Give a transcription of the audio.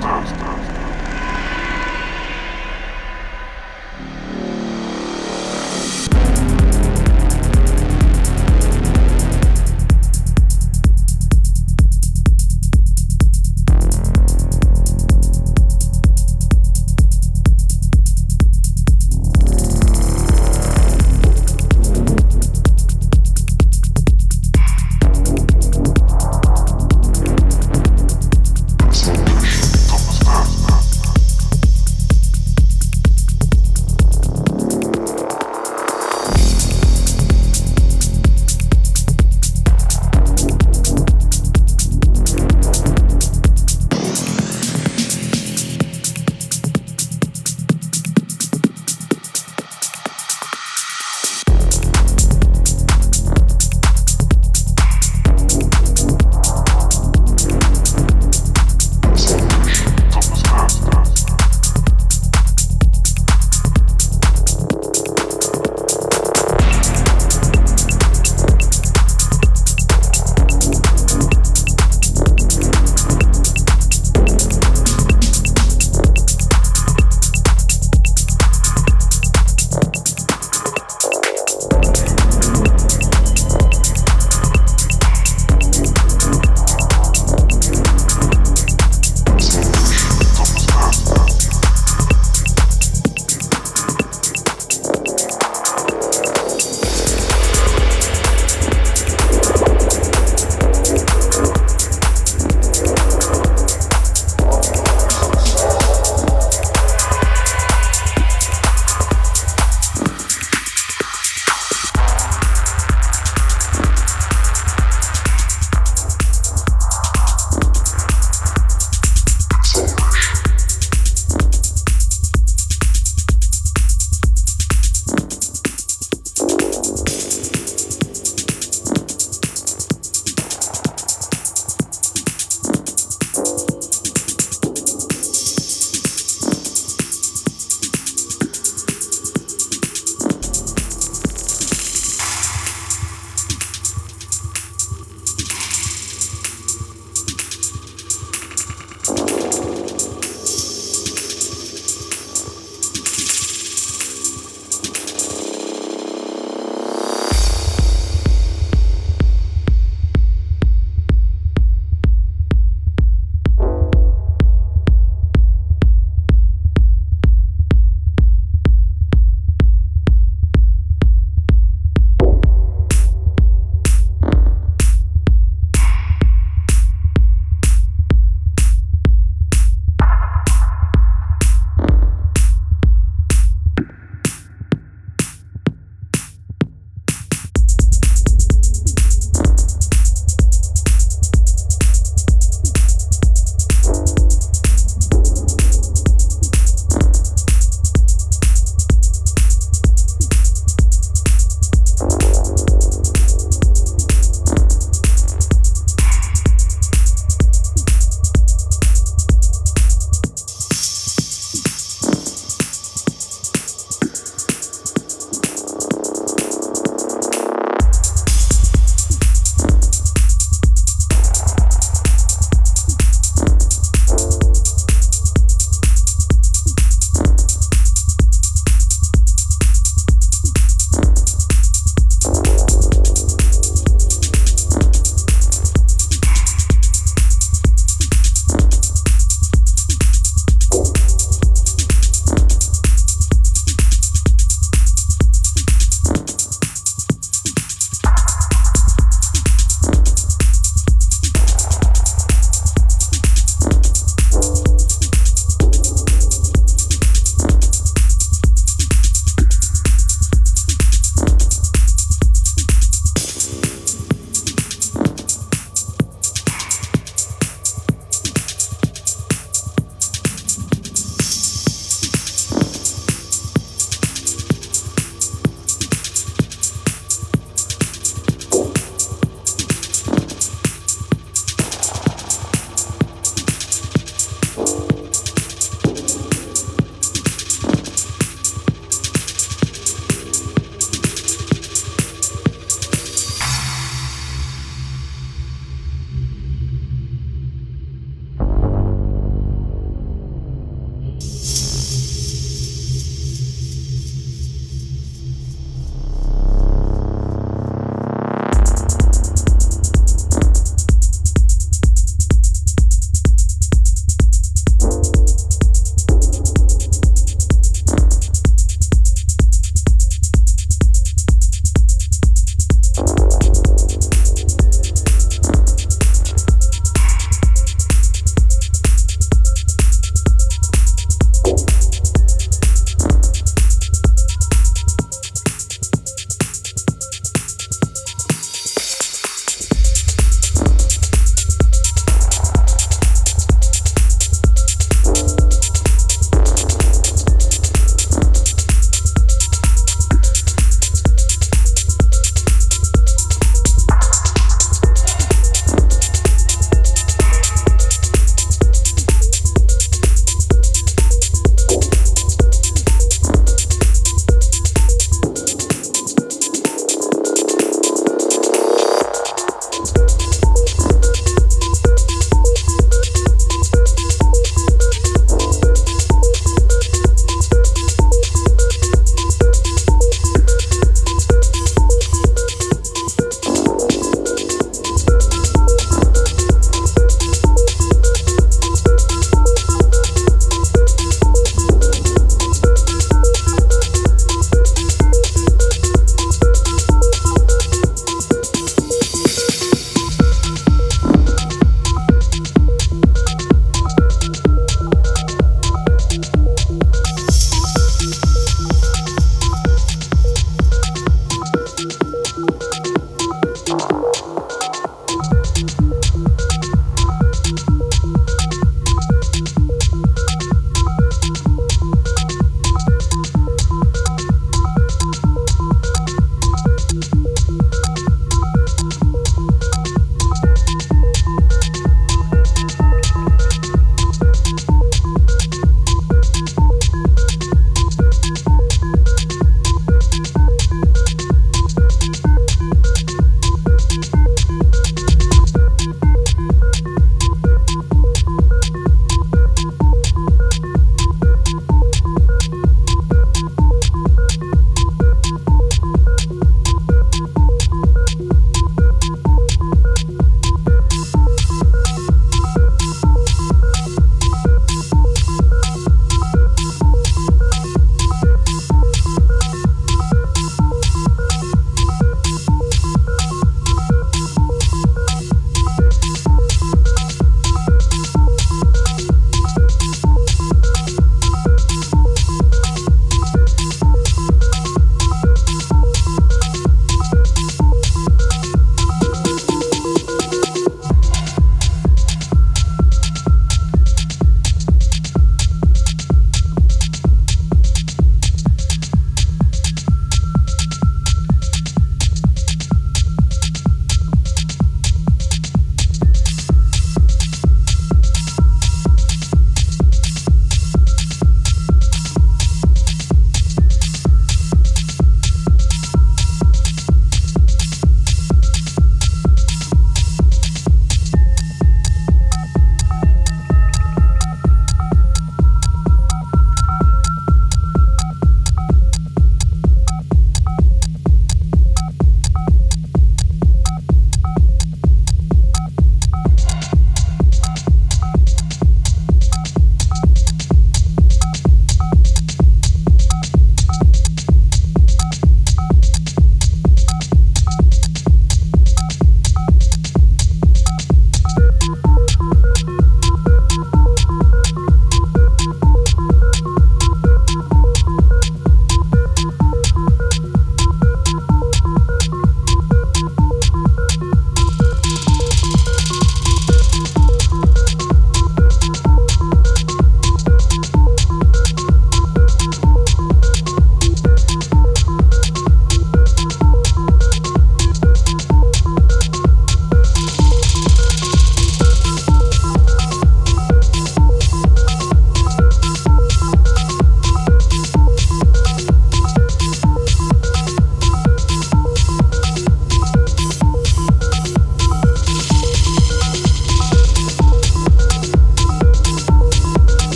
Master.